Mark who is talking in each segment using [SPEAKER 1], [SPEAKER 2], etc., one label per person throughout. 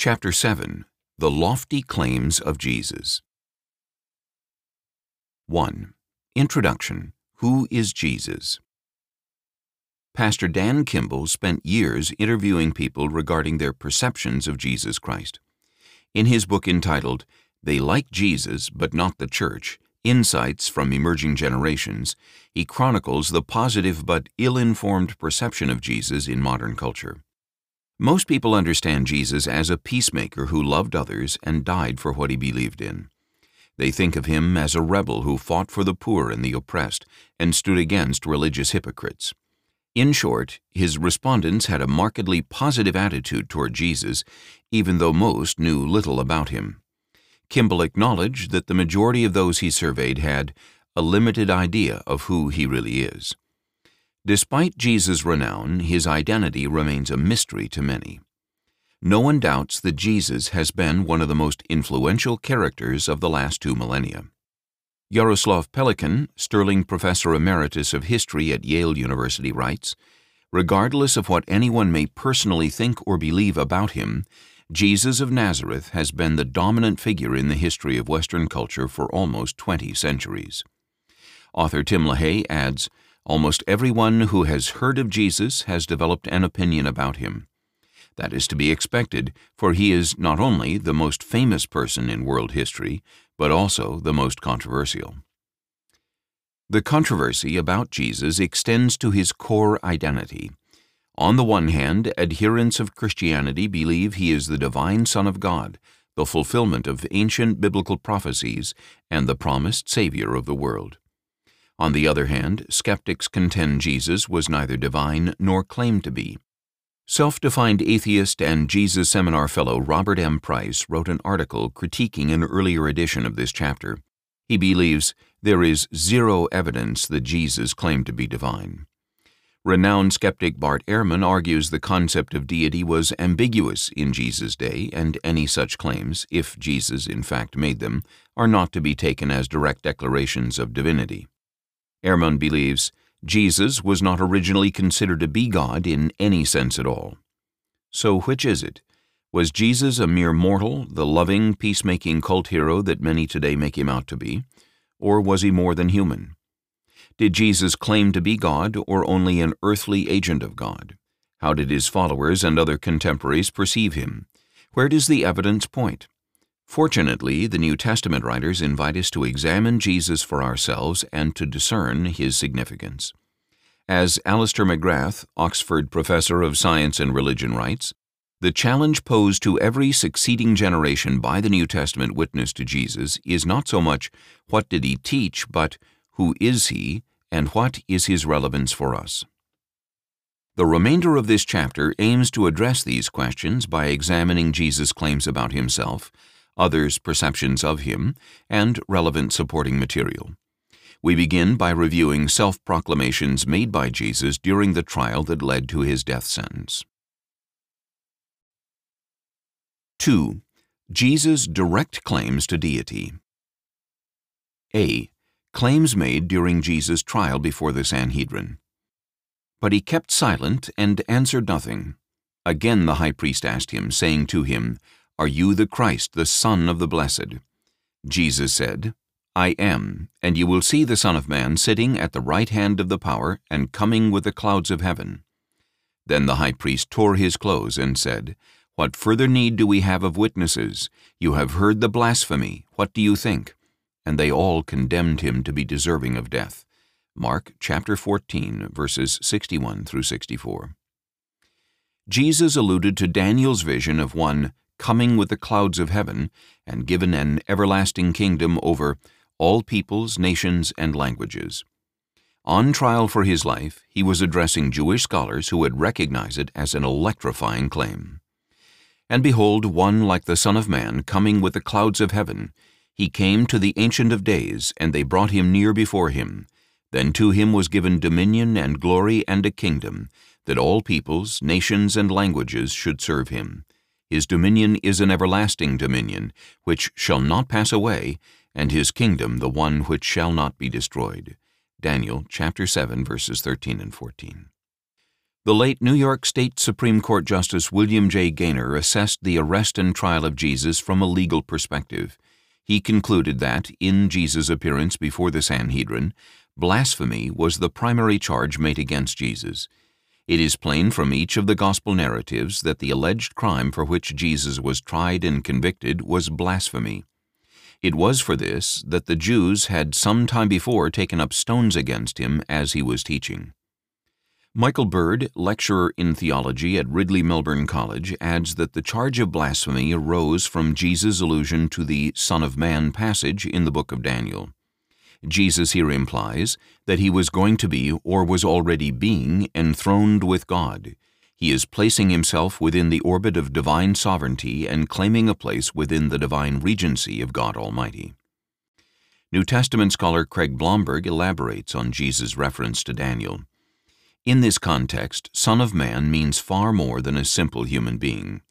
[SPEAKER 1] Chapter 7 The Lofty Claims of Jesus. 1. Introduction Who is Jesus? Pastor Dan Kimball spent years interviewing people regarding their perceptions of Jesus Christ. In his book entitled They Like Jesus But Not the Church Insights from Emerging Generations, he chronicles the positive but ill informed perception of Jesus in modern culture. Most people understand Jesus as a peacemaker who loved others and died for what he believed in. They think of him as a rebel who fought for the poor and the oppressed and stood against religious hypocrites. In short, his respondents had a markedly positive attitude toward Jesus, even though most knew little about him. Kimball acknowledged that the majority of those he surveyed had a limited idea of who he really is. Despite Jesus' renown, his identity remains a mystery to many. No one doubts that Jesus has been one of the most influential characters of the last two millennia. Jaroslav Pelikan, Sterling Professor Emeritus of History at Yale University, writes Regardless of what anyone may personally think or believe about him, Jesus of Nazareth has been the dominant figure in the history of Western culture for almost 20 centuries. Author Tim LaHaye adds Almost everyone who has heard of Jesus has developed an opinion about him. That is to be expected, for he is not only the most famous person in world history, but also the most controversial. The controversy about Jesus extends to his core identity. On the one hand, adherents of Christianity believe he is the divine Son of God, the fulfillment of ancient biblical prophecies, and the promised Savior of the world. On the other hand, skeptics contend Jesus was neither divine nor claimed to be. Self defined atheist and Jesus Seminar Fellow Robert M. Price wrote an article critiquing an earlier edition of this chapter. He believes there is zero evidence that Jesus claimed to be divine. Renowned skeptic Bart Ehrman argues the concept of deity was ambiguous in Jesus' day, and any such claims, if Jesus in fact made them, are not to be taken as direct declarations of divinity. Ehrman believes Jesus was not originally considered to be God in any sense at all. So which is it? Was Jesus a mere mortal, the loving, peacemaking cult hero that many today make him out to be? Or was he more than human? Did Jesus claim to be God or only an earthly agent of God? How did his followers and other contemporaries perceive him? Where does the evidence point? Fortunately, the New Testament writers invite us to examine Jesus for ourselves and to discern his significance. As Alister McGrath, Oxford professor of science and religion, writes, the challenge posed to every succeeding generation by the New Testament witness to Jesus is not so much what did he teach, but who is he and what is his relevance for us. The remainder of this chapter aims to address these questions by examining Jesus' claims about himself others' perceptions of him, and relevant supporting material. We begin by reviewing self proclamations made by Jesus during the trial that led to his death sentence. 2. Jesus' direct claims to deity. A. Claims made during Jesus' trial before the Sanhedrin. But he kept silent and answered nothing. Again the high priest asked him, saying to him, are you the Christ, the Son of the Blessed? Jesus said, I am, and you will see the Son of Man sitting at the right hand of the power and coming with the clouds of heaven. Then the high priest tore his clothes and said, What further need do we have of witnesses? You have heard the blasphemy. What do you think? And they all condemned him to be deserving of death. Mark chapter 14, verses 61 through 64. Jesus alluded to Daniel's vision of one coming with the clouds of heaven, and given an everlasting kingdom over all peoples, nations, and languages. On trial for his life, he was addressing Jewish scholars who would recognize it as an electrifying claim. And behold, one like the Son of Man coming with the clouds of heaven. He came to the Ancient of Days, and they brought him near before him. Then to him was given dominion and glory and a kingdom, that all peoples, nations, and languages should serve him. His dominion is an everlasting dominion, which shall not pass away, and his kingdom the one which shall not be destroyed. Daniel chapter 7 verses 13 and 14. The late New York State Supreme Court Justice William J. Gaynor assessed the arrest and trial of Jesus from a legal perspective. He concluded that, in Jesus' appearance before the Sanhedrin, blasphemy was the primary charge made against Jesus. It is plain from each of the gospel narratives that the alleged crime for which Jesus was tried and convicted was blasphemy. It was for this that the Jews had some time before taken up stones against him as he was teaching. Michael Bird, lecturer in theology at Ridley Melbourne College, adds that the charge of blasphemy arose from Jesus' allusion to the Son of Man passage in the book of Daniel. Jesus here implies that he was going to be, or was already being, enthroned with God. He is placing himself within the orbit of divine sovereignty and claiming a place within the divine regency of God Almighty. New Testament scholar Craig Blomberg elaborates on Jesus' reference to Daniel. In this context, Son of Man means far more than a simple human being.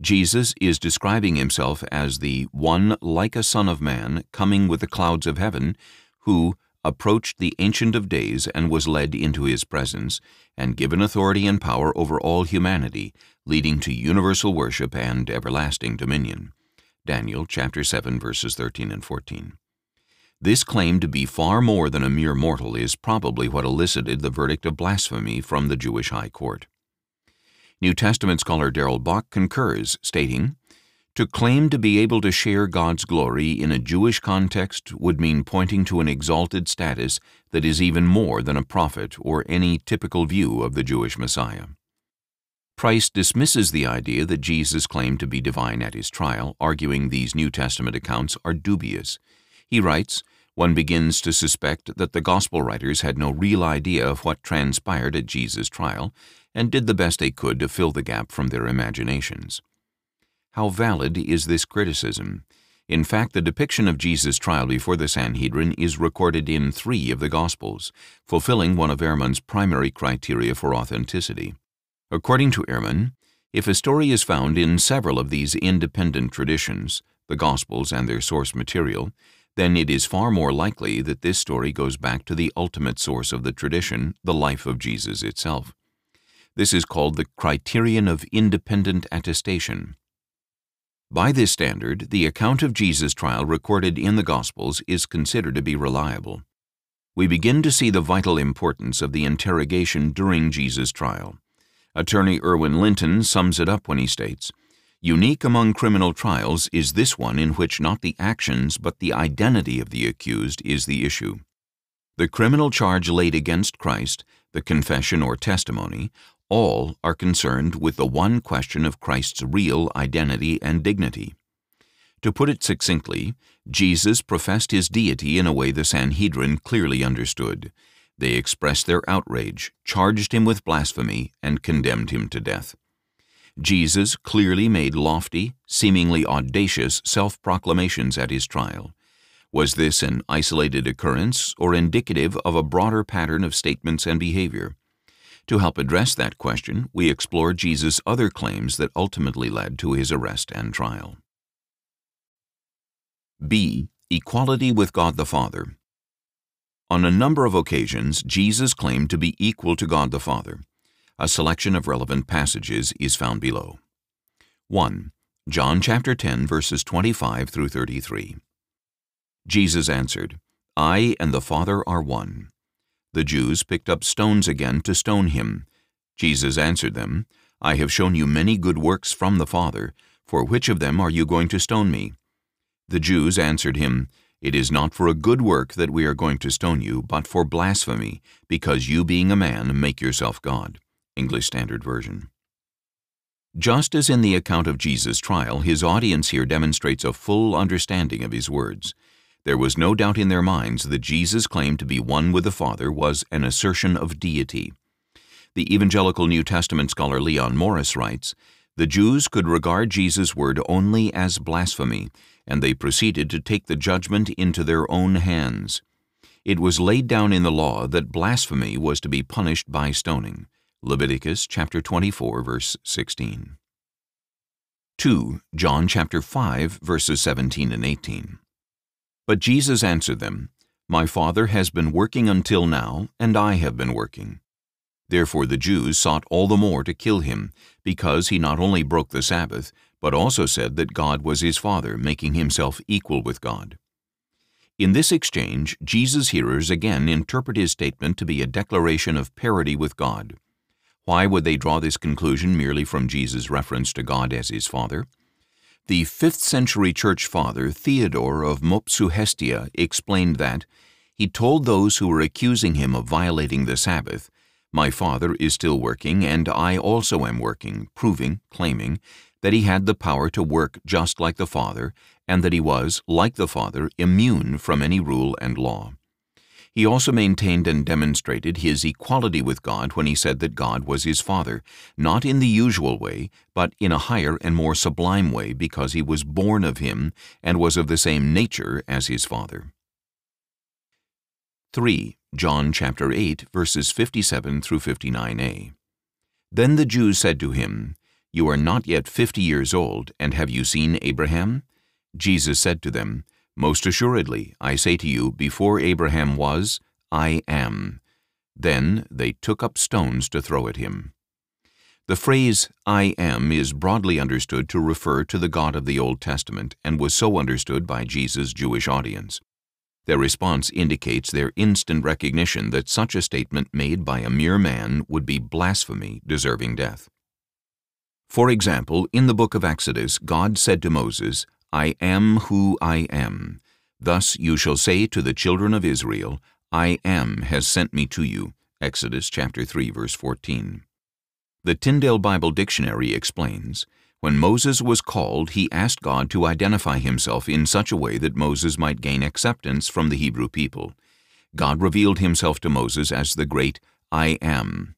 [SPEAKER 1] Jesus is describing himself as the one like a Son of Man coming with the clouds of heaven who approached the Ancient of Days and was led into his presence, and given authority and power over all humanity, leading to universal worship and everlasting dominion. Daniel chapter 7 verses 13 and 14. This claim to be far more than a mere mortal is probably what elicited the verdict of blasphemy from the Jewish High Court. New Testament scholar Darrell Bock concurs, stating, to claim to be able to share God's glory in a Jewish context would mean pointing to an exalted status that is even more than a prophet or any typical view of the Jewish Messiah. Price dismisses the idea that Jesus claimed to be divine at his trial, arguing these New Testament accounts are dubious. He writes, one begins to suspect that the Gospel writers had no real idea of what transpired at Jesus' trial and did the best they could to fill the gap from their imaginations. How valid is this criticism? In fact, the depiction of Jesus' trial before the Sanhedrin is recorded in three of the Gospels, fulfilling one of Ehrman's primary criteria for authenticity. According to Ehrman, if a story is found in several of these independent traditions, the Gospels and their source material, then it is far more likely that this story goes back to the ultimate source of the tradition, the life of Jesus itself. This is called the criterion of independent attestation. By this standard, the account of Jesus' trial recorded in the Gospels is considered to be reliable. We begin to see the vital importance of the interrogation during Jesus' trial. Attorney Irwin Linton sums it up when he states, Unique among criminal trials is this one in which not the actions but the identity of the accused is the issue. The criminal charge laid against Christ, the confession or testimony, all are concerned with the one question of Christ's real identity and dignity. To put it succinctly, Jesus professed his deity in a way the Sanhedrin clearly understood. They expressed their outrage, charged him with blasphemy, and condemned him to death. Jesus clearly made lofty, seemingly audacious self-proclamations at his trial. Was this an isolated occurrence or indicative of a broader pattern of statements and behavior? To help address that question, we explore Jesus' other claims that ultimately led to his arrest and trial. B. Equality with God the Father. On a number of occasions, Jesus claimed to be equal to God the Father. A selection of relevant passages is found below. 1. John chapter 10 verses 25 through 33. Jesus answered, I and the Father are one. The Jews picked up stones again to stone him. Jesus answered them, I have shown you many good works from the Father. For which of them are you going to stone me? The Jews answered him, It is not for a good work that we are going to stone you, but for blasphemy, because you being a man make yourself God. English Standard Version. Just as in the account of Jesus' trial, his audience here demonstrates a full understanding of his words. There was no doubt in their minds that Jesus' claim to be one with the Father was an assertion of deity. The evangelical New Testament scholar Leon Morris writes, The Jews could regard Jesus' word only as blasphemy, and they proceeded to take the judgment into their own hands. It was laid down in the law that blasphemy was to be punished by stoning. Leviticus chapter 24 verse 16. 2. John chapter 5 verses 17 and 18. But Jesus answered them, My Father has been working until now, and I have been working. Therefore the Jews sought all the more to kill him, because he not only broke the Sabbath, but also said that God was his Father, making himself equal with God. In this exchange, Jesus' hearers again interpret his statement to be a declaration of parity with God. Why would they draw this conclusion merely from Jesus' reference to God as his Father? The 5th century church father Theodore of Mopsuestia explained that he told those who were accusing him of violating the Sabbath my father is still working, and I also am working, proving, claiming, that he had the power to work just like the Father, and that he was, like the Father, immune from any rule and law. He also maintained and demonstrated his equality with God when he said that God was his Father, not in the usual way, but in a higher and more sublime way because he was born of him and was of the same nature as his Father. 3. John chapter 8, verses 57 through 59a. Then the Jews said to him, You are not yet fifty years old, and have you seen Abraham? Jesus said to them, Most assuredly, I say to you, before Abraham was, I am. Then they took up stones to throw at him. The phrase, I am, is broadly understood to refer to the God of the Old Testament and was so understood by Jesus' Jewish audience. Their response indicates their instant recognition that such a statement made by a mere man would be blasphemy deserving death. For example, in the book of Exodus, God said to Moses, I am who I am. Thus you shall say to the children of Israel, I am has sent me to you. Exodus chapter 3 verse 14. The Tyndale Bible Dictionary explains, when Moses was called, he asked God to identify himself in such a way that Moses might gain acceptance from the Hebrew people. God revealed himself to Moses as the great I Am.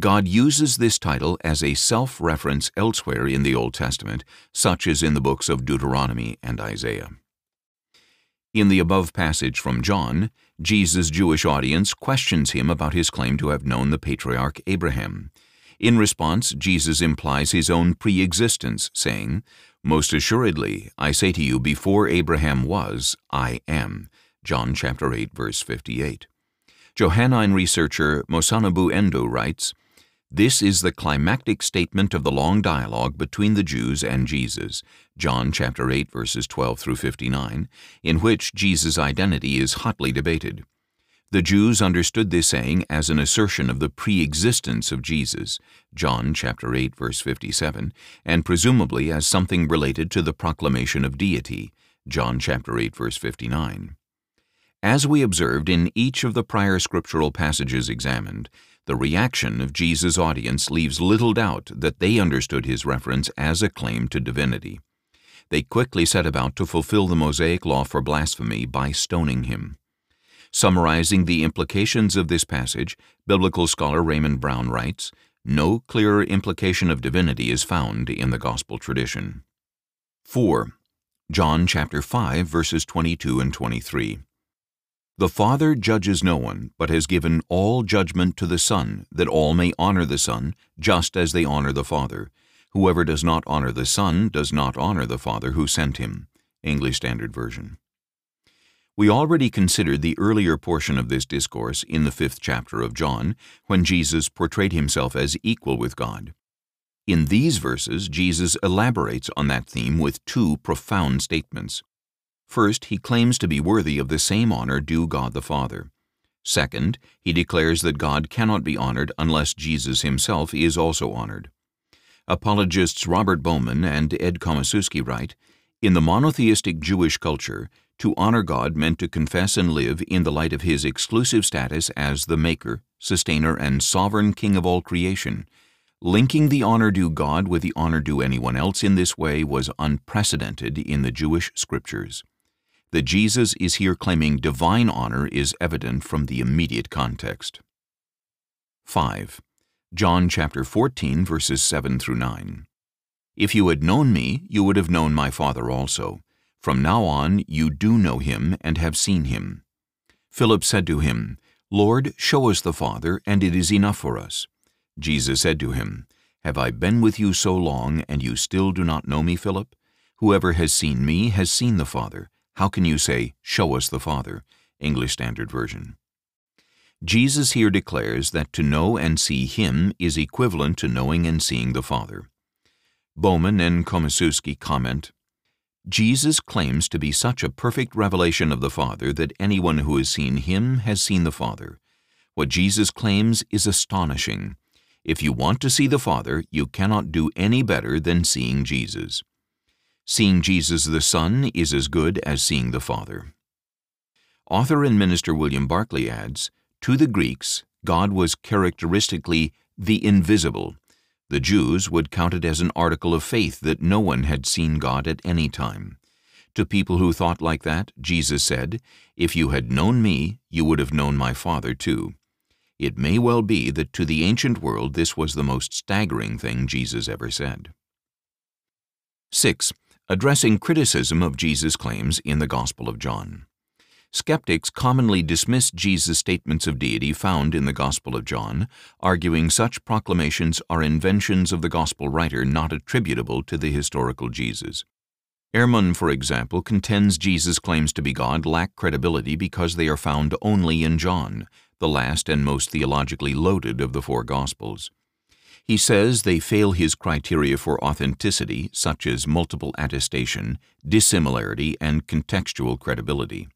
[SPEAKER 1] God uses this title as a self-reference elsewhere in the Old Testament, such as in the books of Deuteronomy and Isaiah. In the above passage from John, Jesus' Jewish audience questions him about his claim to have known the patriarch Abraham. In response, Jesus implies his own pre-existence, saying, Most assuredly, I say to you, before Abraham was, I am. John chapter 8, verse 58. Johannine researcher Masanobu Endo writes, This is the climactic statement of the long dialogue between the Jews and Jesus, John chapter 8, verses 12 through 59, in which Jesus' identity is hotly debated. The Jews understood this saying as an assertion of the pre-existence of Jesus, John chapter 8 verse 57, and presumably as something related to the proclamation of deity, John chapter 8 verse 59. As we observed in each of the prior scriptural passages examined, the reaction of Jesus' audience leaves little doubt that they understood his reference as a claim to divinity. They quickly set about to fulfill the Mosaic law for blasphemy by stoning him. Summarizing the implications of this passage, biblical scholar Raymond Brown writes, No clearer implication of divinity is found in the gospel tradition. 4. John chapter 5 verses 22 and 23. The Father judges no one, but has given all judgment to the Son, that all may honor the Son, just as they honor the Father. Whoever does not honor the Son does not honor the Father who sent him. English Standard Version. We already considered the earlier portion of this discourse in the fifth chapter of John, when Jesus portrayed himself as equal with God. In these verses, Jesus elaborates on that theme with two profound statements. First, he claims to be worthy of the same honor due God the Father. Second, he declares that God cannot be honored unless Jesus himself is also honored. Apologists Robert Bowman and Ed Komoszewski write, In the monotheistic Jewish culture, to honor God meant to confess and live in the light of his exclusive status as the Maker, Sustainer, and Sovereign King of all creation. Linking the honor due God with the honor due anyone else in this way was unprecedented in the Jewish scriptures. That Jesus is here claiming divine honor is evident from the immediate context. 5. John chapter 14 verses 7 through 9. If you had known me, you would have known my Father also. From now on you do know him and have seen him. Philip said to him, Lord, show us the Father, and it is enough for us. Jesus said to him, Have I been with you so long, and you still do not know me, Philip? Whoever has seen me has seen the Father. How can you say, Show us the Father? English Standard Version. Jesus here declares that to know and see Him is equivalent to knowing and seeing the Father. Bowman and Komoszewski comment, Jesus claims to be such a perfect revelation of the Father that anyone who has seen Him has seen the Father. What Jesus claims is astonishing. If you want to see the Father, you cannot do any better than seeing Jesus. Seeing Jesus the Son is as good as seeing the Father. Author and minister William Barclay adds, To the Greeks, God was characteristically the invisible. The Jews would count it as an article of faith that no one had seen God at any time. To people who thought like that, Jesus said, If you had known me, you would have known my Father too. It may well be that to the ancient world this was the most staggering thing Jesus ever said. 6 addressing criticism of Jesus' claims in the Gospel of John. Skeptics commonly dismiss Jesus' statements of deity found in the Gospel of John, arguing such proclamations are inventions of the Gospel writer not attributable to the historical Jesus. Ehrman, for example, contends Jesus' claims to be God lack credibility because they are found only in John, the last and most theologically loaded of the four Gospels. He says they fail his criteria for authenticity, such as multiple attestation, dissimilarity, and contextual credibility.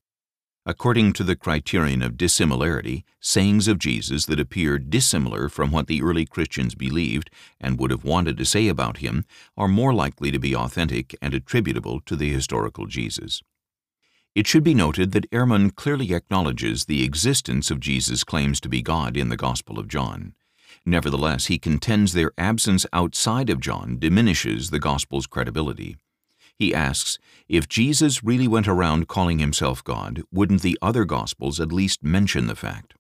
[SPEAKER 1] According to the criterion of dissimilarity, sayings of Jesus that appear dissimilar from what the early Christians believed and would have wanted to say about him are more likely to be authentic and attributable to the historical Jesus. It should be noted that Ehrman clearly acknowledges the existence of Jesus' claims to be God in the Gospel of John. Nevertheless, he contends their absence outside of John diminishes the Gospel's credibility. He asks, if Jesus really went around calling himself God, wouldn't the other Gospels at least mention the fact?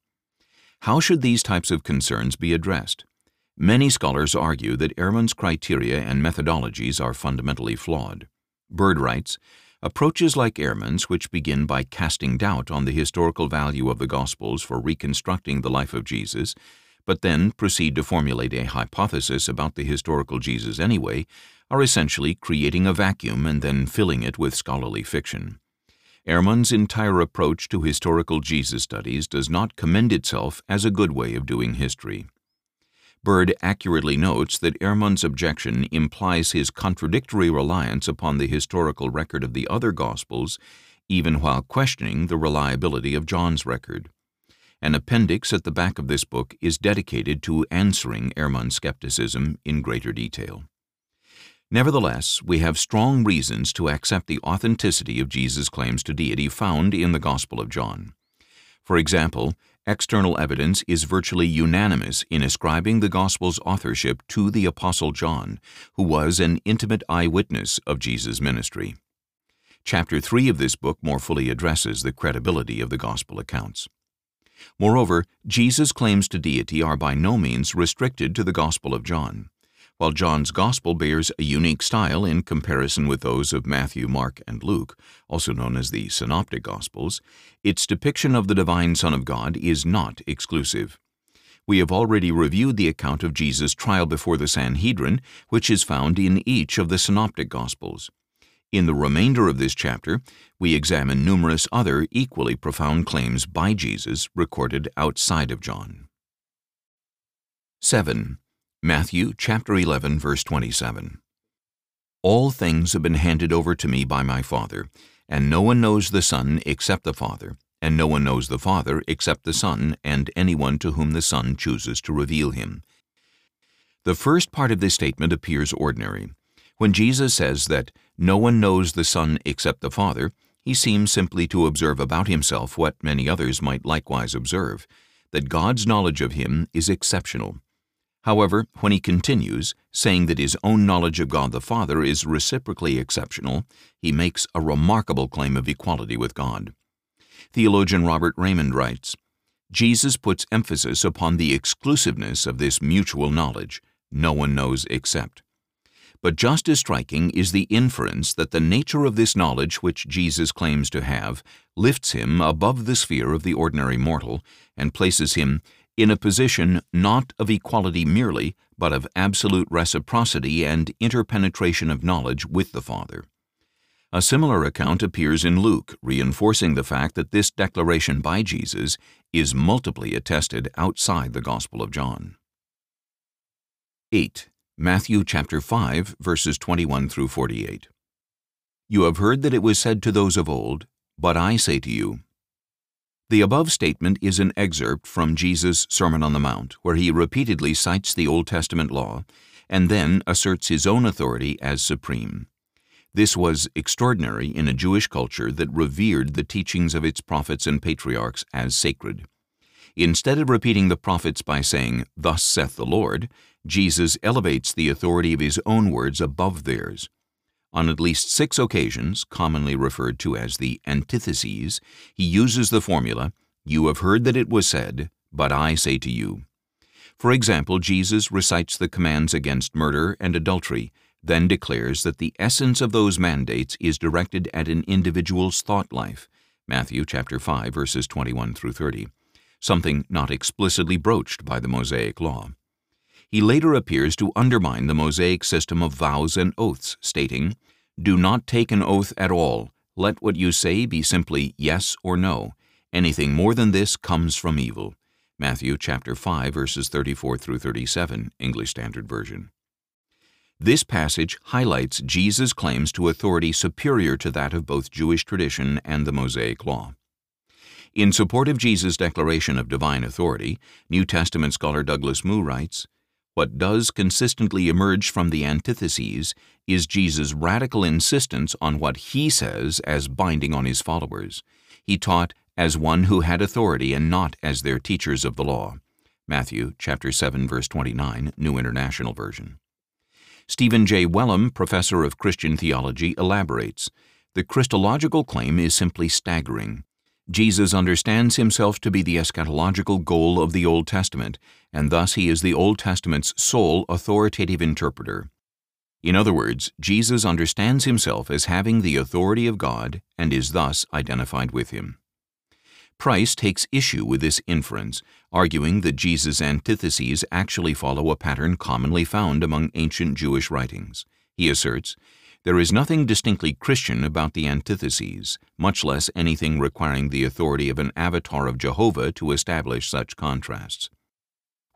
[SPEAKER 1] How should these types of concerns be addressed? Many scholars argue that Ehrman's criteria and methodologies are fundamentally flawed. Bird writes, Approaches like Ehrman's, which begin by casting doubt on the historical value of the Gospels for reconstructing the life of Jesus, but then proceed to formulate a hypothesis about the historical Jesus anyway, are essentially creating a vacuum and then filling it with scholarly fiction. Ehrman's entire approach to historical Jesus studies does not commend itself as a good way of doing history. Bird accurately notes that Ehrman's objection implies his contradictory reliance upon the historical record of the other Gospels, even while questioning the reliability of John's record. An appendix at the back of this book is dedicated to answering Ehrman's skepticism in greater detail. Nevertheless, we have strong reasons to accept the authenticity of Jesus' claims to deity found in the Gospel of John. For example, external evidence is virtually unanimous in ascribing the Gospel's authorship to the Apostle John, who was an intimate eyewitness of Jesus' ministry. Chapter 3 of this book more fully addresses the credibility of the Gospel accounts. Moreover, Jesus' claims to deity are by no means restricted to the Gospel of John. While John's Gospel bears a unique style in comparison with those of Matthew, Mark, and Luke, also known as the Synoptic Gospels, its depiction of the divine Son of God is not exclusive. We have already reviewed the account of Jesus' trial before the Sanhedrin, which is found in each of the Synoptic Gospels. In the remainder of this chapter, we examine numerous other equally profound claims by Jesus recorded outside of John. 7. Matthew chapter 11 verse 27. All things have been handed over to me by my Father, and no one knows the Son except the Father, and no one knows the Father except the Son and anyone to whom the Son chooses to reveal him. The first part of this statement appears ordinary. When Jesus says that no one knows the Son except the Father, he seems simply to observe about himself what many others might likewise observe, that God's knowledge of him is exceptional. However, when he continues, saying that his own knowledge of God the Father is reciprocally exceptional, he makes a remarkable claim of equality with God. Theologian Robert Reymond writes, Jesus puts emphasis upon the exclusiveness of this mutual knowledge, no one knows except. But just as striking is the inference that the nature of this knowledge which Jesus claims to have lifts him above the sphere of the ordinary mortal and places him in a position not of equality merely, but of absolute reciprocity and interpenetration of knowledge with the Father. A similar account appears in Luke, reinforcing the fact that this declaration by Jesus is multiply attested outside the Gospel of John. 8. Matthew chapter 5 verses 21 through 48. You have heard that it was said to those of old, but I say to you. The above statement is an excerpt from Jesus' Sermon on the Mount, where he repeatedly cites the Old Testament law and then asserts his own authority as supreme. This was extraordinary in a Jewish culture that revered the teachings of its prophets and patriarchs as sacred. Instead of repeating the prophets by saying, Thus saith the Lord, Jesus elevates the authority of his own words above theirs. On at least six occasions, commonly referred to as the antitheses, he uses the formula, You have heard that it was said, but I say to you. For example, Jesus recites the commands against murder and adultery, then declares that the essence of those mandates is directed at an individual's thought life, Matthew chapter 5 verses 21 through 30, something not explicitly broached by the Mosaic law. He later appears to undermine the Mosaic system of vows and oaths, stating, Do not take an oath at all. Let what you say be simply yes or no. Anything more than this comes from evil. Matthew chapter 5 verses 34 through 37, English Standard Version. This passage highlights Jesus' claims to authority superior to that of both Jewish tradition and the Mosaic Law. In support of Jesus' declaration of divine authority, New Testament scholar Douglas Moo writes, what does consistently emerge from the antitheses is Jesus' radical insistence on what he says as binding on his followers. He taught as one who had authority and not as their teachers of the law. Matthew chapter 7 verse 29, New International Version. Stephen J. Wellum, professor of Christian theology, elaborates, "The Christological claim is simply staggering. Jesus understands himself to be the eschatological goal of the Old Testament, and thus he is the Old Testament's sole authoritative interpreter. In other words, Jesus understands himself as having the authority of God and is thus identified with him. Price takes issue with this inference, arguing that Jesus' antitheses actually follow a pattern commonly found among ancient Jewish writings. He asserts, there is nothing distinctly Christian about the antitheses, much less anything requiring the authority of an avatar of Jehovah to establish such contrasts.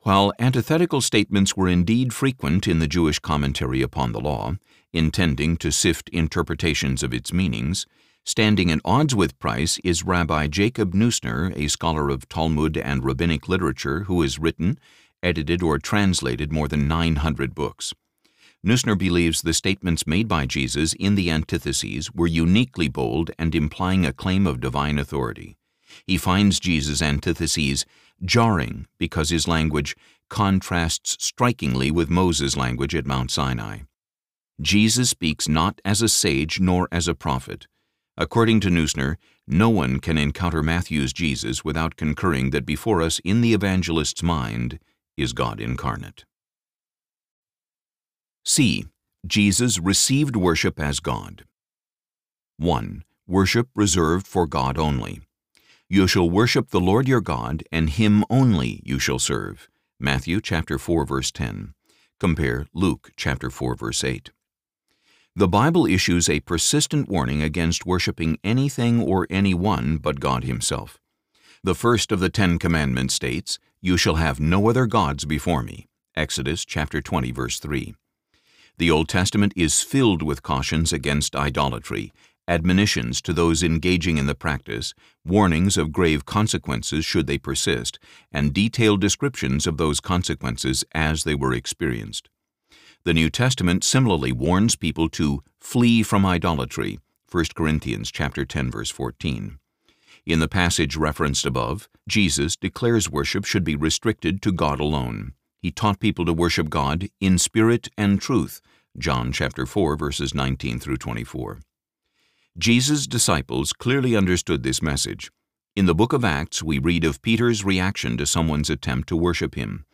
[SPEAKER 1] While antithetical statements were indeed frequent in the Jewish commentary upon the law, intending to sift interpretations of its meanings, standing at odds with Price is Rabbi Jacob Neusner, a scholar of Talmud and rabbinic literature who has written, edited, or translated more than 900 books. Neusner believes the statements made by Jesus in the antitheses were uniquely bold and implying a claim of divine authority. He finds Jesus' antitheses jarring because his language contrasts strikingly with Moses' language at Mount Sinai. Jesus speaks not as a sage nor as a prophet. According to Neusner, no one can encounter Matthew's Jesus without concurring that before us in the evangelist's mind is God incarnate. C. Jesus received worship as God. 1. Worship reserved for God only. You shall worship the Lord your God, and him only you shall serve. Matthew chapter 4 verse 10. Compare Luke chapter 4 verse 8. The Bible issues a persistent warning against worshiping anything or anyone but God himself. The first of the Ten Commandments states, You shall have no other gods before me. Exodus chapter 20 verse 3. The Old Testament is filled with cautions against idolatry, admonitions to those engaging in the practice, warnings of grave consequences should they persist, and detailed descriptions of those consequences as they were experienced. The New Testament similarly warns people to flee from idolatry, 1 Corinthians chapter 10 verse 14. In the passage referenced above, Jesus declares worship should be restricted to God alone. He taught people to worship God in spirit and truth, John chapter 4 verses 19 through 24. Jesus' disciples clearly understood this message. In the book of Acts, we read of Peter's reaction to someone's attempt to worship him.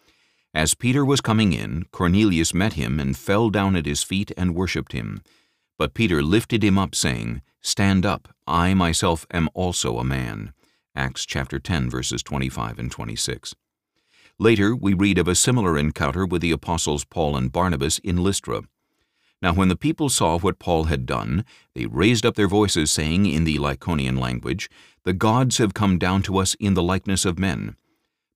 [SPEAKER 1] As Peter was coming in, Cornelius met him and fell down at his feet and worshipped him. But Peter lifted him up, saying, Stand up, I myself am also a man. Acts chapter 10, verses 25 and 26. Later, we read of a similar encounter with the apostles Paul and Barnabas in Lystra. Now when the people saw what Paul had done, they raised up their voices, saying in the Lycaonian language, The gods have come down to us in the likeness of men.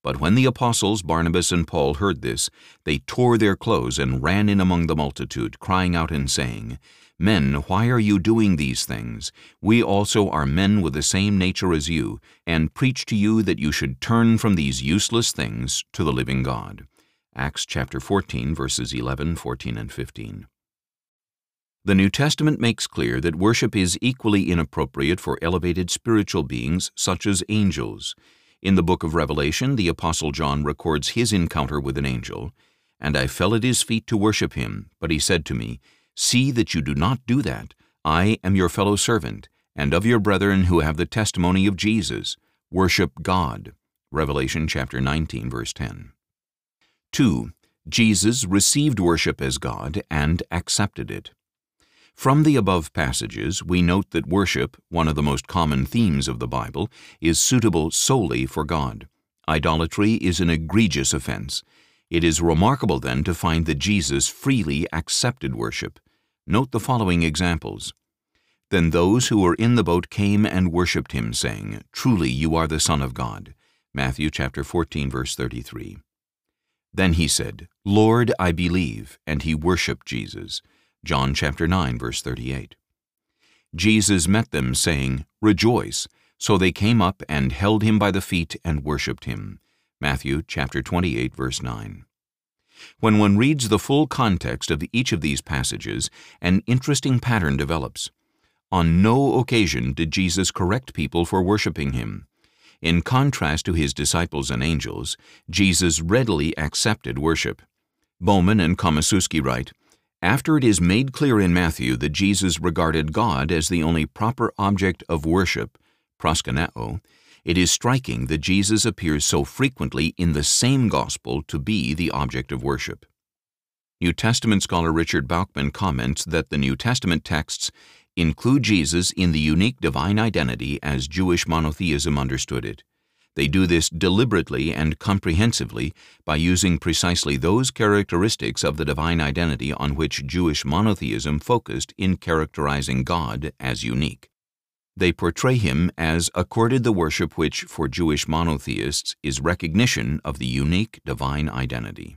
[SPEAKER 1] But when the apostles Barnabas and Paul heard this, they tore their clothes and ran in among the multitude, crying out and saying, Men, why are you doing these things? We also are men with the same nature as you, and preach to you that you should turn from these useless things to the living God. Acts chapter 14, verses 11, 14, and 15. The New Testament makes clear that worship is equally inappropriate for elevated spiritual beings such as angels. In the book of Revelation, the Apostle John records his encounter with an angel. And I fell at his feet to worship him, but he said to me, See that you do not do that. I am your fellow servant, and of your brethren who have the testimony of Jesus. Worship God. Revelation chapter 19, verse 10. 2. Jesus received worship as God and accepted it. From the above passages, we note that worship, one of the most common themes of the Bible, is suitable solely for God. Idolatry is an egregious offense. It is remarkable then to find that Jesus freely accepted worship. Note the following examples. Then those who were in the boat came and worshipped him, saying, Truly you are the Son of God. Matthew chapter 14, verse 33. Then he said, Lord, I believe, and he worshipped Jesus. John chapter 9 verse 38. Jesus met them, saying, Rejoice. So they came up and held him by the feet and worshipped him. Matthew chapter 28 verse 9. When one reads the full context of each of these passages, an interesting pattern develops. On no occasion did Jesus correct people for worshiping him. In contrast to his disciples and angels, Jesus readily accepted worship. Bowman and Komoszewski write, after it is made clear in Matthew that Jesus regarded God as the only proper object of worship, proskuneo, it is striking that Jesus appears so frequently in the same gospel to be the object of worship. New Testament scholar Richard Bauckham comments that the New Testament texts include Jesus in the unique divine identity as Jewish monotheism understood it. They do this deliberately and comprehensively by using precisely those characteristics of the divine identity on which Jewish monotheism focused in characterizing God as unique. They portray him as accorded the worship which, for Jewish monotheists, is recognition of the unique divine identity.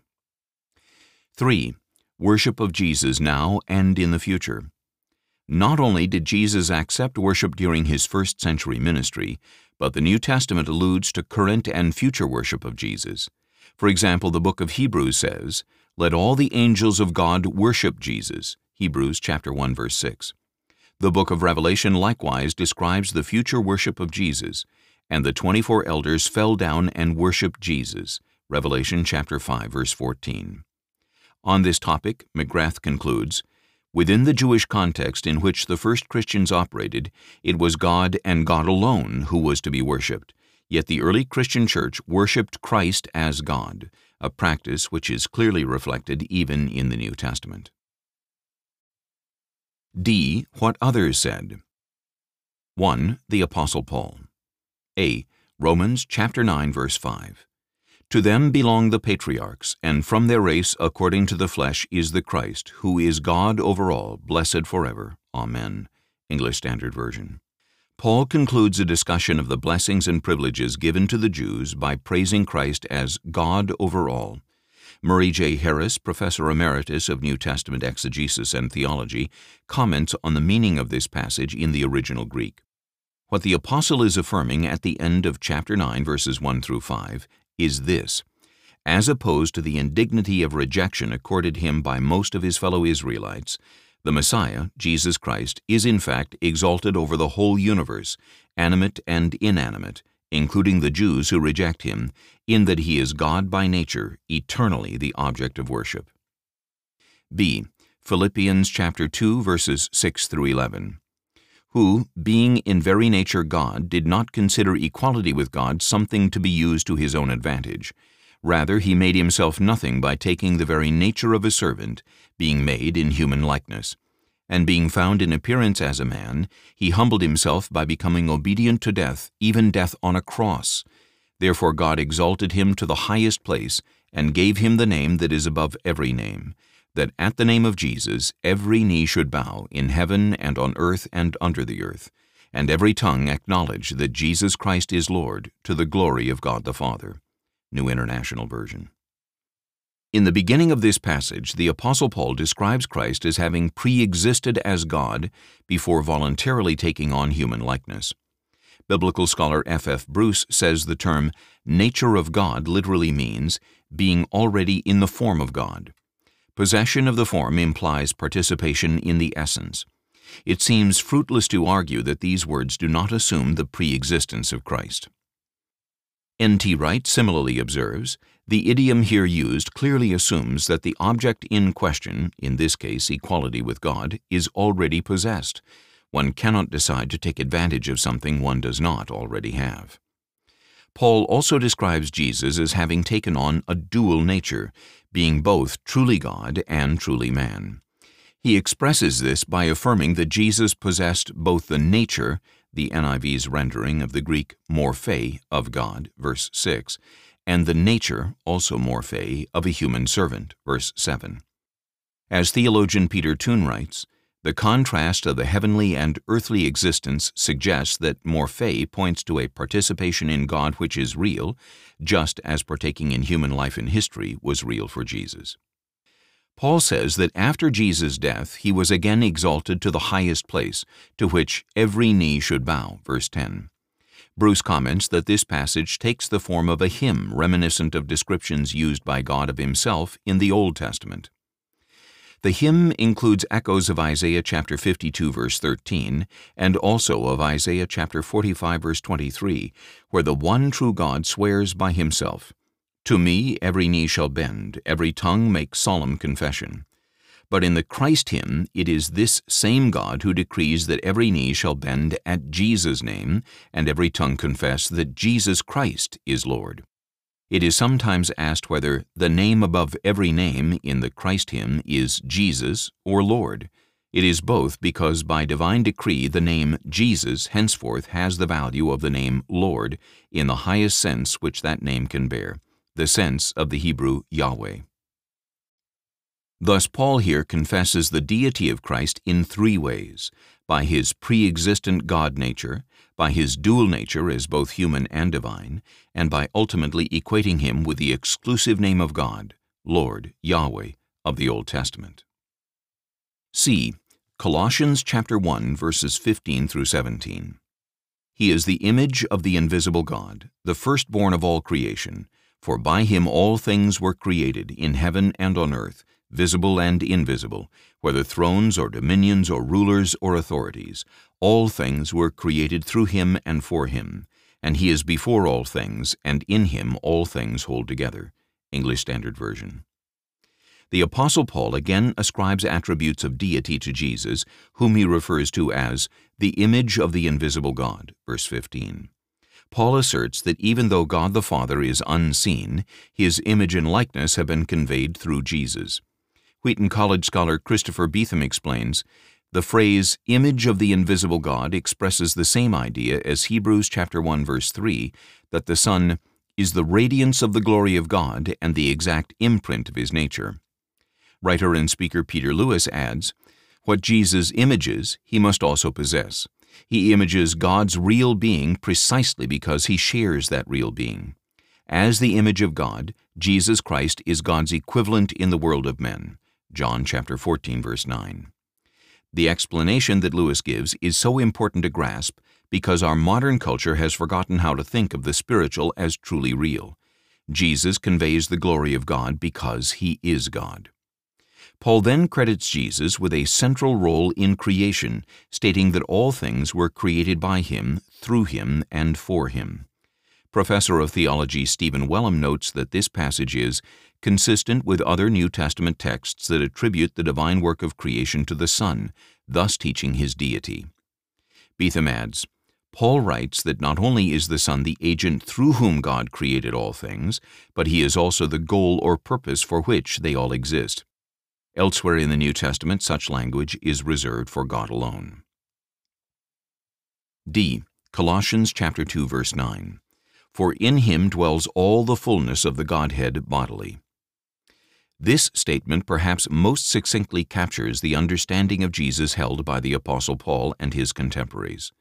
[SPEAKER 1] 3. Worship of Jesus now and in the future. Not only did Jesus accept worship during his first century ministry, but the New Testament alludes to current and future worship of Jesus. For example, the book of Hebrews says, Let all the angels of God worship Jesus. Hebrews chapter 1 verse 6. The book of Revelation likewise describes the future worship of Jesus, and the 24 elders fell down and worshiped Jesus. Revelation chapter 5 verse 14. On this topic, McGrath concludes, Within the Jewish context in which the first Christians operated, it was God and God alone who was to be worshipped. Yet the early Christian church worshipped Christ as God, a practice which is clearly reflected even in the New Testament. D. What others said. 1. The Apostle Paul. A. Romans chapter 9 verse 5. To them belong the patriarchs, and from their race according to the flesh is the Christ, who is God over all, blessed forever. Amen. English Standard Version. Paul concludes a discussion of the blessings and privileges given to the Jews by praising Christ as God over all. Murray J. Harris, Professor Emeritus of New Testament Exegesis and Theology, comments on the meaning of this passage in the original Greek. What the apostle is affirming at the end of chapter 9, verses 1 through 5, is this as opposed to the indignity of rejection accorded him by most of his fellow Israelites, the Messiah, Jesus Christ, is in fact exalted over the whole universe, animate and inanimate, including the Jews who reject him, in that he is God by nature, eternally the object of worship. B. Philippians chapter 2 verses 6 through 11 who, being in very nature God, did not consider equality with God something to be used to his own advantage. Rather, he made himself nothing by taking the very nature of a servant, being made in human likeness. And being found in appearance as a man, he humbled himself by becoming obedient to death, even death on a cross. Therefore God exalted him to the highest place, and gave him the name that is above every name, that at the name of Jesus every knee should bow, in heaven and on earth and under the earth, and every tongue acknowledge that Jesus Christ is Lord, to the glory of God the Father. New International Version. In the beginning of this passage, the Apostle Paul describes Christ as having pre-existed as God before voluntarily taking on human likeness. Biblical scholar F. F. Bruce says the term nature of God literally means being already in the form of God. Possession of the form implies participation in the essence. It seems fruitless to argue that these words do not assume the pre-existence of Christ. N.T. Wright similarly observes, the idiom here used clearly assumes that the object in question, in this case equality with God, is already possessed. One cannot decide to take advantage of something one does not already have. Paul also describes Jesus as having taken on a dual nature, being both truly God and truly man. He expresses this by affirming that Jesus possessed both the nature, the NIV's rendering of the Greek morphe of God, verse 6, and the nature, also morphe, of a human servant, verse 7. As theologian Peter Toon writes, the contrast of the heavenly and earthly existence suggests that morphe points to a participation in God which is real, just as partaking in human life in history was real for Jesus. Paul says that after Jesus' death he was again exalted to the highest place, to which every knee should bow, verse 10. Bruce comments that this passage takes the form of a hymn reminiscent of descriptions used by God of himself in the Old Testament. The hymn includes echoes of Isaiah chapter 52 verse 13 and also of Isaiah chapter 45 verse 23, where the one true God swears by himself, To me every knee shall bend, every tongue make solemn confession. But in the Christ hymn, it is this same God who decrees that every knee shall bend at Jesus' name, and every tongue confess that Jesus Christ is Lord. It is sometimes asked whether the name above every name in the Christ hymn is Jesus or Lord. It is both because by divine decree the name Jesus henceforth has the value of the name Lord in the highest sense which that name can bear, the sense of the Hebrew Yahweh. Thus Paul here confesses the deity of Christ in three ways, by his pre-existent God nature, by his dual nature as both human and divine, and by ultimately equating him with the exclusive name of God, Lord, Yahweh, of the Old Testament. C. Colossians chapter 1 verses 15 through 17. He is the image of the invisible God, the firstborn of all creation, for by him all things were created in heaven and on earth, visible and invisible, whether thrones or dominions or rulers or authorities. All things were created through him and for him, and he is before all things, and in him all things hold together. English Standard Version. The Apostle Paul again ascribes attributes of deity to Jesus, whom he refers to as the image of the invisible God, verse 15. Paul asserts that even though God the Father is unseen, his image and likeness have been conveyed through Jesus. Wheaton College scholar Christopher Beetham explains, the phrase image of the invisible God expresses the same idea as Hebrews chapter 1 verse 3 that the Son is the radiance of the glory of God and the exact imprint of his nature. Writer and speaker Peter Lewis adds, what Jesus images, he must also possess. He images God's real being precisely because he shares that real being. As the image of God, Jesus Christ is God's equivalent in the world of men. John chapter 14 verse 9. The explanation that Lewis gives is so important to grasp because our modern culture has forgotten how to think of the spiritual as truly real. Jesus conveys the glory of God because he is God. Paul then credits Jesus with a central role in creation, stating that all things were created by him, through him, and for him. Professor of Theology Stephen Wellum notes that this passage is consistent with other New Testament texts that attribute the divine work of creation to the Son, thus teaching his deity. Beetham adds, Paul writes that not only is the Son the agent through whom God created all things, but he is also the goal or purpose for which they all exist. Elsewhere in the New Testament, such language is reserved for God alone. D. Colossians chapter 2 verse 9. For in him dwells all the fullness of the Godhead bodily. This statement perhaps most succinctly captures the understanding of Jesus held by the Apostle Paul and his contemporaries.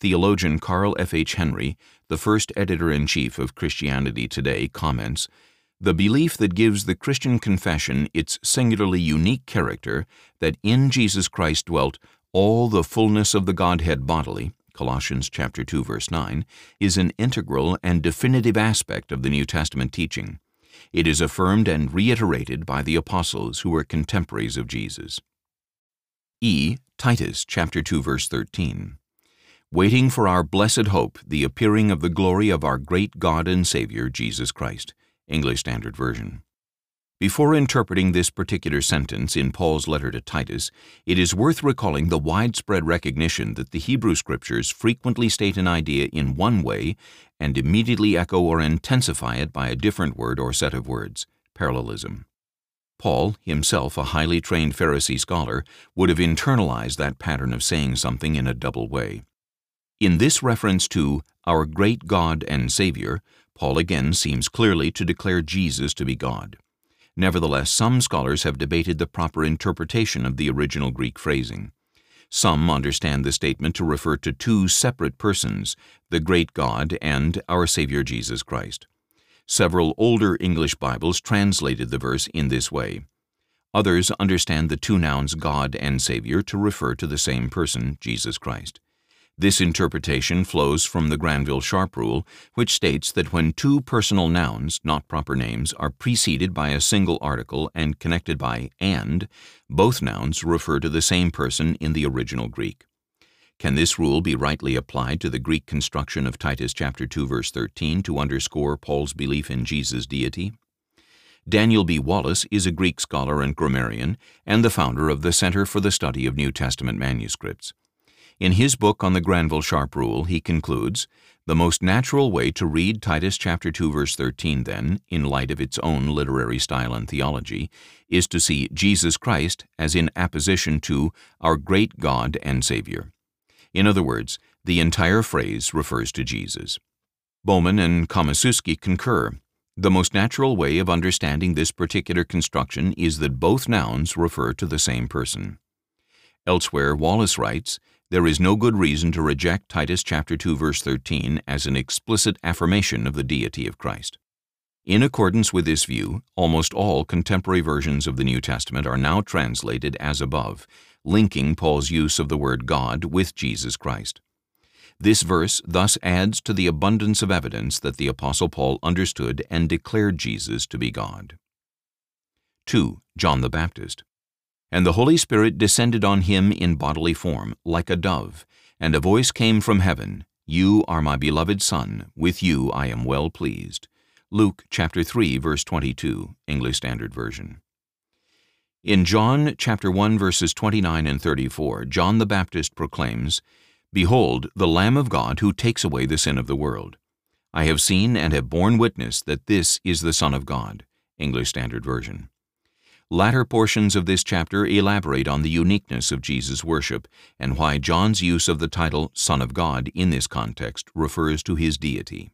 [SPEAKER 1] Theologian Carl F. H. Henry, the first editor in chief of Christianity Today, comments The belief that gives the Christian confession its singularly unique character, that in Jesus Christ dwelt all the fullness of the Godhead bodily, Colossians chapter 2 verse 9, is an integral and definitive aspect of the New Testament teaching. It is affirmed and reiterated by the apostles who were contemporaries of Jesus. E. Titus chapter 2 verse 13. Waiting for our blessed hope, the appearing of the glory of our great God and Savior Jesus Christ. English Standard Version. Before interpreting this particular sentence in Paul's letter to Titus, it is worth recalling the widespread recognition that the Hebrew Scriptures frequently state an idea in one way and immediately echo or intensify it by a different word or set of words, parallelism. Paul, himself a highly trained Pharisee scholar, would have internalized that pattern of saying something in a double way. In this reference to our great God and Savior, Paul again seems clearly to declare Jesus to be God. Nevertheless, some scholars have debated the proper interpretation of the original Greek phrasing. Some understand the statement to refer to two separate persons, the great God and our Savior Jesus Christ. Several older English Bibles translated the verse in this way. Others understand the two nouns God and Savior to refer to the same person, Jesus Christ. This interpretation flows from the Granville Sharp rule, which states that when two personal nouns, not proper names, are preceded by a single article and connected by and, both nouns refer to the same person in the original Greek. Can this rule be rightly applied to the Greek construction of Titus chapter 2 verse 13 to underscore Paul's belief in Jesus' deity? Daniel B. Wallace is a Greek scholar and grammarian and the founder of the Center for the Study of New Testament Manuscripts. In his book on the Granville Sharp Rule, he concludes, the most natural way to read Titus chapter 2 verse 13 then, in light of its own literary style and theology, is to see Jesus Christ as in apposition to our great God and Savior. In other words, the entire phrase refers to Jesus. Bowman and Komoszewski concur. The most natural way of understanding this particular construction is that both nouns refer to the same person. Elsewhere, Wallace writes, there is no good reason to reject Titus chapter 2 verse 13 as an explicit affirmation of the deity of Christ. In accordance with this view, almost all contemporary versions of the New Testament are now translated as above, linking Paul's use of the word God with Jesus Christ. This verse thus adds to the abundance of evidence that the Apostle Paul understood and declared Jesus to be God. 2. John the Baptist and the Holy Spirit descended on him in bodily form, like a dove, and a voice came from heaven, You are my beloved Son, with you I am well pleased. Luke chapter 3 verse 22, English Standard Version. In John chapter 1 verses 29 and 34, John the Baptist proclaims, Behold, the Lamb of God who takes away the sin of the world. I have seen and have borne witness that this is the Son of God. English Standard Version. Latter portions of this chapter elaborate on the uniqueness of Jesus' worship and why John's use of the title Son of God in this context refers to his deity.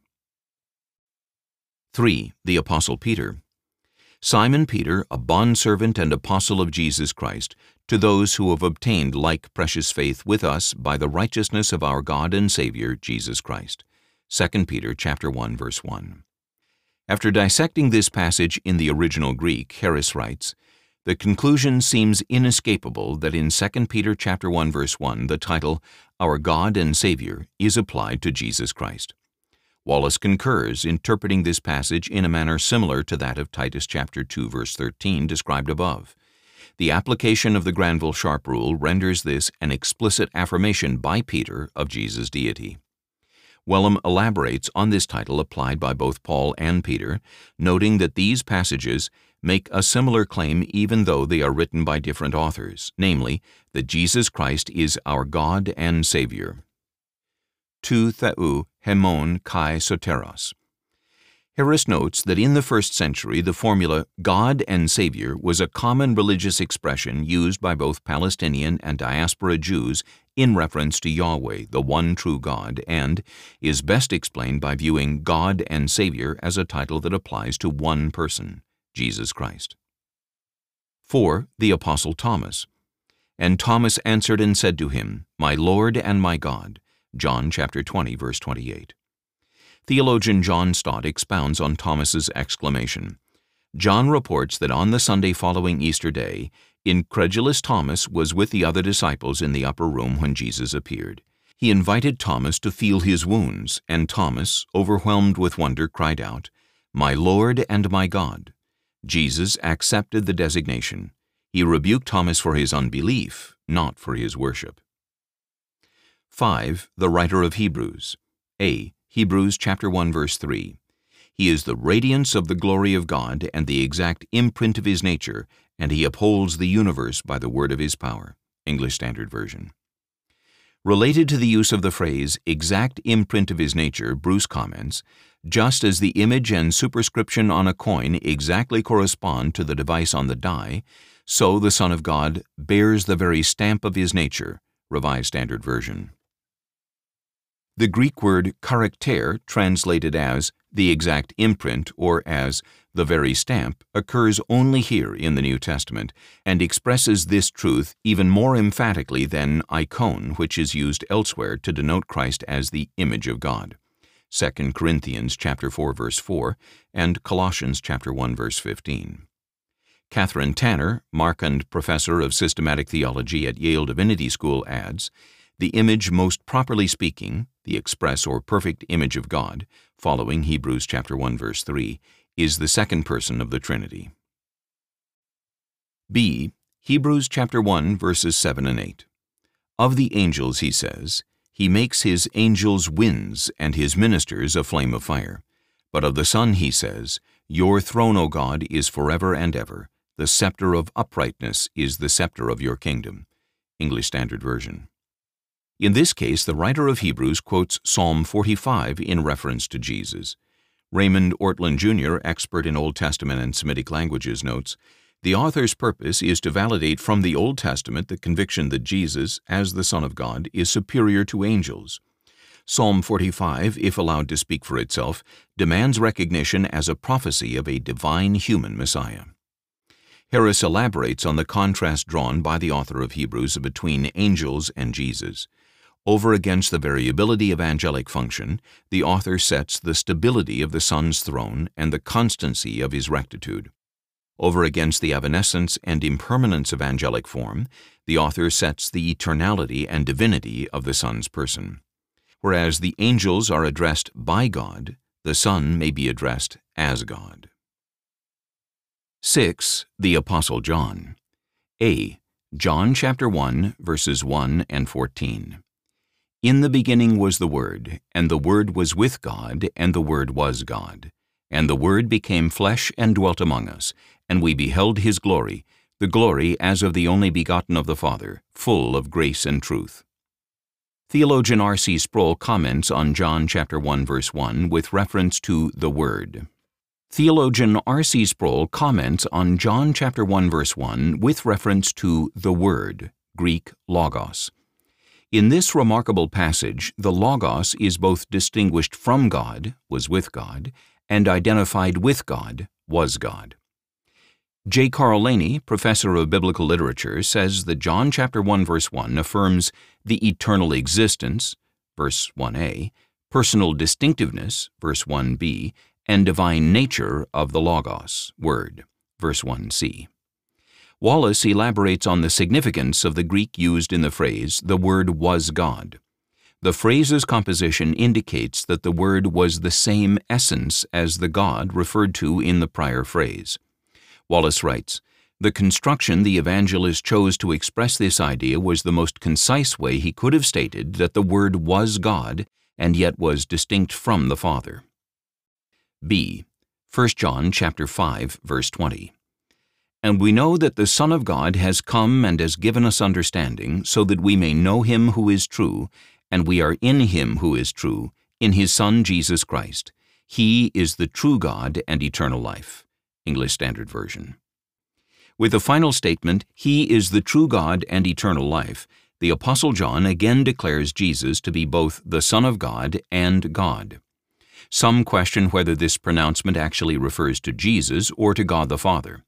[SPEAKER 1] 3. The Apostle Peter Simon Peter, a bondservant and apostle of Jesus Christ, to those who have obtained like precious faith with us by the righteousness of our God and Savior, Jesus Christ. 2 Peter chapter 1 verse 1. After dissecting this passage in the original Greek, Harris writes, the conclusion seems inescapable that in 2 Peter chapter 1 verse 1 the title Our God and Savior is applied to Jesus Christ. Wallace concurs, interpreting this passage in a manner similar to that of Titus chapter 2 verse 13 described above. The application of the Granville Sharp rule renders this an explicit affirmation by Peter of Jesus' deity. Wellum elaborates on this title applied by both Paul and Peter, noting that these passages make a similar claim even though they are written by different authors, namely, that Jesus Christ is our God and Savior. tu theou hemon kai soteros. Harris notes that in the first century the formula God and Savior was a common religious expression used by both Palestinian and diaspora Jews in reference to Yahweh, the one true God, and is best explained by viewing God and Savior as a title that applies to one person, Jesus Christ. 4. The Apostle Thomas. And Thomas answered and said to him, My Lord and my God. John chapter 20, verse 28. Theologian John Stott expounds on Thomas's exclamation. John reports that on the Sunday following Easter Day, incredulous Thomas was with the other disciples in the upper room when Jesus appeared. He invited Thomas to feel his wounds, and Thomas, overwhelmed with wonder, cried out, My Lord and my God. Jesus accepted the designation. He rebuked Thomas for his unbelief, not for his worship. 5. The writer of Hebrews. A. Hebrews chapter 1 verse 3. He is the radiance of the glory of God and the exact imprint of his nature, and he upholds the universe by the word of his power. English Standard Version. Related to the use of the phrase exact imprint of his nature, Bruce comments, just as the image and superscription on a coin exactly correspond to the device on the die, so the Son of God bears the very stamp of his nature. Revised Standard Version. The Greek word character, translated as the exact imprint or as the very stamp, occurs only here in the New Testament and expresses this truth even more emphatically than icon, which is used elsewhere to denote Christ as the image of God. 2 Corinthians chapter 4 verse 4 and Colossians chapter 1 verse 15. Kathryn Tanner, Marquand Professor of Systematic Theology at Yale Divinity School adds, the image most properly speaking, the express or perfect image of God, following Hebrews chapter 1 verse 3, is the second person of the Trinity. B. Hebrews chapter 1 verses 7 and 8. Of the angels he says, He makes his angels winds and his ministers a flame of fire. But of the Son he says, Your throne, O God, is forever and ever. The scepter of uprightness is the scepter of your kingdom. English Standard Version. In this case, the writer of Hebrews quotes Psalm 45 in reference to Jesus. Raymond Ortlund Jr., expert in Old Testament and Semitic languages, notes, the author's purpose is to validate from the Old Testament the conviction that Jesus, as the Son of God, is superior to angels. Psalm 45, if allowed to speak for itself, demands recognition as a prophecy of a divine human Messiah. Harris elaborates on the contrast drawn by the author of Hebrews between angels and Jesus. Over against the variability of angelic function, the author sets the stability of the Son's throne and the constancy of his rectitude. Over against the evanescence and impermanence of angelic form, the author sets the eternality and divinity of the Son's person. Whereas the angels are addressed by God, the Son may be addressed as God. 6. The Apostle John. A. John chapter 1, verses 1 and 14. In the beginning was the Word, and the Word was with God, and the Word was God. And the Word became flesh and dwelt among us, and we beheld his glory, the glory as of the only begotten of the Father, full of grace and truth. Theologian R.C. Sproul comments on John chapter 1 verse 1 with reference to the Word. Theologian R.C. Sproul comments on John chapter 1 verse 1 with reference to the Word, Greek logos. In this remarkable passage, the Logos is both distinguished from God, was with God, and identified with God, was God. J. Carl Laney, professor of biblical literature, says that John chapter 1 verse 1 affirms the eternal existence, verse 1a, personal distinctiveness, verse 1b, and divine nature of the Logos, Word, verse 1c. Wallace elaborates on the significance of the Greek used in the phrase, the Word was God. The phrase's composition indicates that the Word was the same essence as the God referred to in the prior phrase. Wallace writes, The construction the evangelist chose to express this idea was the most concise way he could have stated that the Word was God and yet was distinct from the Father. B. 1 John chapter 5, verse 20. And we know that the Son of God has come and has given us understanding, so that we may know him who is true, and we are in him who is true, in his Son Jesus Christ. He is the true God and eternal life. English Standard Version. With the final statement, He is the true God and eternal life, the Apostle John again declares Jesus to be both the Son of God and God. Some question whether this pronouncement actually refers to Jesus or to God the Father.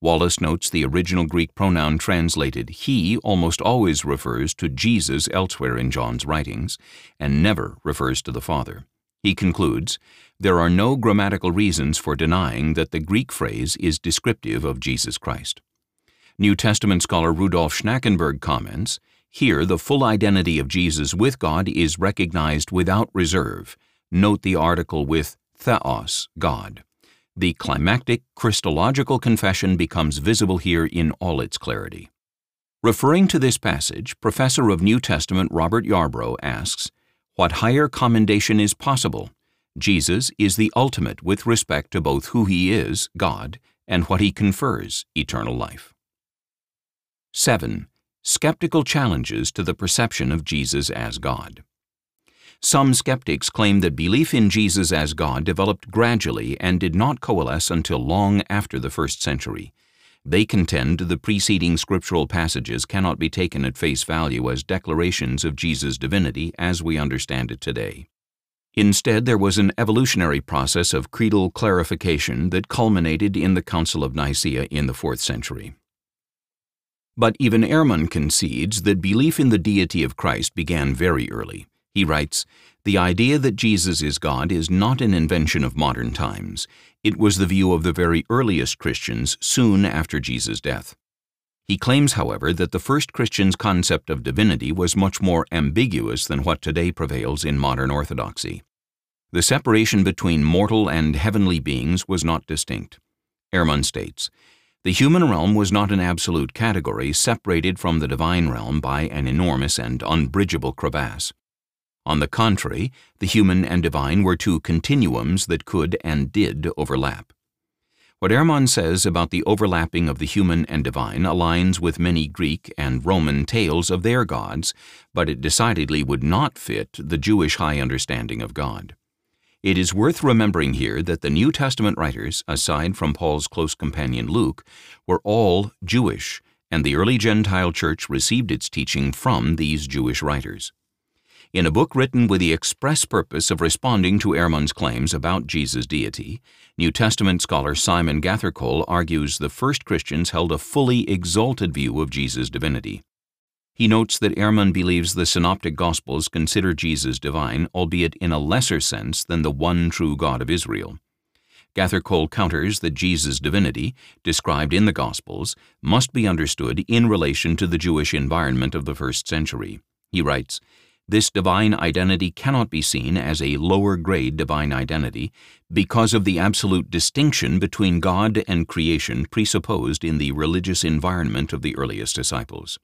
[SPEAKER 1] Wallace notes the original Greek pronoun translated he almost always refers to Jesus elsewhere in John's writings, and never refers to the Father. He concludes, there are no grammatical reasons for denying that the Greek phrase is descriptive of Jesus Christ. New Testament scholar Rudolf Schnackenburg comments, Here the full identity of Jesus with God is recognized without reserve. Note the article with theos, God. The climactic Christological confession becomes visible here in all its clarity. Referring to this passage, Professor of New Testament Robert Yarbrough asks, What higher commendation is possible? Jesus is the ultimate with respect to both who he is, God, and what he confers, eternal life. 7. Skeptical challenges to the perception of Jesus as God. Some skeptics claim that belief in Jesus as God developed gradually and did not coalesce until long after the first century. They contend the preceding scriptural passages cannot be taken at face value as declarations of Jesus' divinity as we understand it today. Instead, there was an evolutionary process of creedal clarification that culminated in the Council of Nicaea in the 4th century. But even Ehrman concedes that belief in the deity of Christ began very early. He writes, The idea that Jesus is God is not an invention of modern times. It was the view of the very earliest Christians soon after Jesus' death. He claims, however, that the first Christians' concept of divinity was much more ambiguous than what today prevails in modern orthodoxy. The separation between mortal and heavenly beings was not distinct. Ehrman states, The human realm was not an absolute category separated from the divine realm by an enormous and unbridgeable crevasse. On the contrary, the human and divine were two continuums that could and did overlap. What Ehrman says about the overlapping of the human and divine aligns with many Greek and Roman tales of their gods, but it decidedly would not fit the Jewish high understanding of God. It is worth remembering here that the New Testament writers, aside from Paul's close companion Luke, were all Jewish, and the early Gentile church received its teaching from these Jewish writers. In a book written with the express purpose of responding to Ehrman's claims about Jesus' deity, New Testament scholar Simon Gathercole argues the first Christians held a fully exalted view of Jesus' divinity. He notes that Ehrman believes the Synoptic Gospels consider Jesus divine, albeit in a lesser sense than the one true God of Israel. Gathercole counters that Jesus' divinity, described in the Gospels, must be understood in relation to the Jewish environment of the first century. He writes, this divine identity cannot be seen as a lower grade divine identity because of the absolute distinction between God and creation presupposed in the religious environment of the earliest disciples.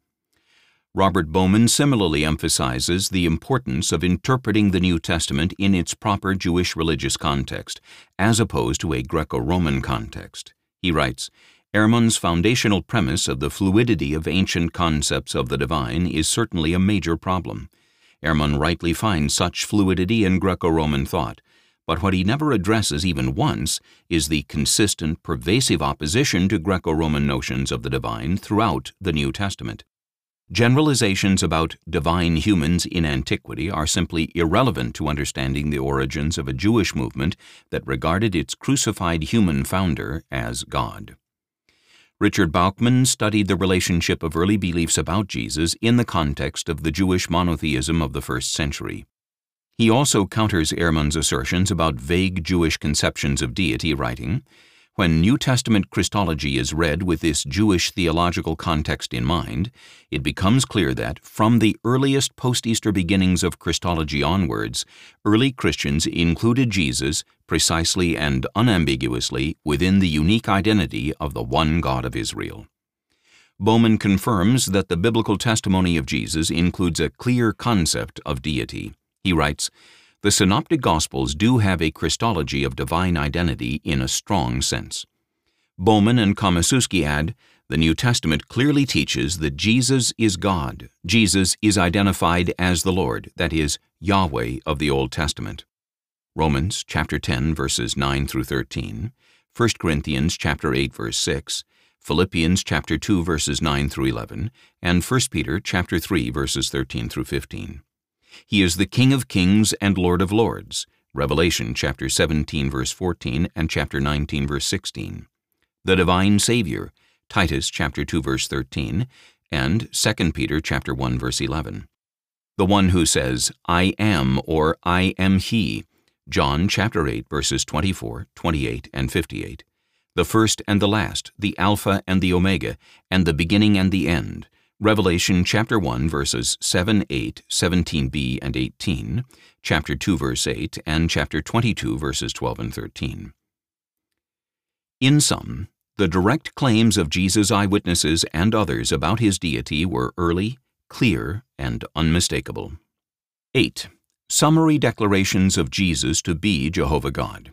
[SPEAKER 1] Robert Bowman similarly emphasizes the importance of interpreting the New Testament in its proper Jewish religious context, as opposed to a Greco-Roman context. He writes, Ehrman's foundational premise of the fluidity of ancient concepts of the divine is certainly a major problem. Ehrman rightly finds such fluidity in Greco-Roman thought, but what he never addresses even once is the consistent, pervasive opposition to Greco-Roman notions of the divine throughout the New Testament. Generalizations about divine humans in antiquity are simply irrelevant to understanding the origins of a Jewish movement that regarded its crucified human founder as God. Richard Bauckham studied the relationship of early beliefs about Jesus in the context of the Jewish monotheism of the first century. He also counters Ehrman's assertions about vague Jewish conceptions of deity, writing, when New Testament Christology is read with this Jewish theological context in mind, it becomes clear that, from the earliest post-Easter beginnings of Christology onwards, early Christians included Jesus precisely and unambiguously within the unique identity of the one God of Israel. Bowman confirms that the biblical testimony of Jesus includes a clear concept of deity. He writes, the Synoptic Gospels do have a Christology of divine identity in a strong sense. Bowman and Komoszewski add, The New Testament clearly teaches that Jesus is God. Jesus is identified as the Lord, that is, Yahweh of the Old Testament. Romans chapter 10 verses 9 through 13, 1 Corinthians chapter 8 verse 6, Philippians chapter 2 verses 9 through 11, and 1 Peter chapter 3 verses 13 through 15. He is the King of kings and Lord of lords. Revelation chapter 17 verse 14 and chapter 19 verse 16. The divine Savior, Titus chapter 2 verse 13, and 2 Peter chapter 1 verse 11. The one who says, I am or I am he, John chapter 8 verses 24, 28, and 58. The first and the last, the Alpha and the Omega, and the beginning and the end. Revelation chapter 1 verses 7, 8, 17b and 18, chapter 2 verse 8, and chapter 22 verses 12 and 13. In sum, the direct claims of Jesus' eyewitnesses and others about his deity were early, clear, and unmistakable. 8. Summary declarations of Jesus to be Jehovah God.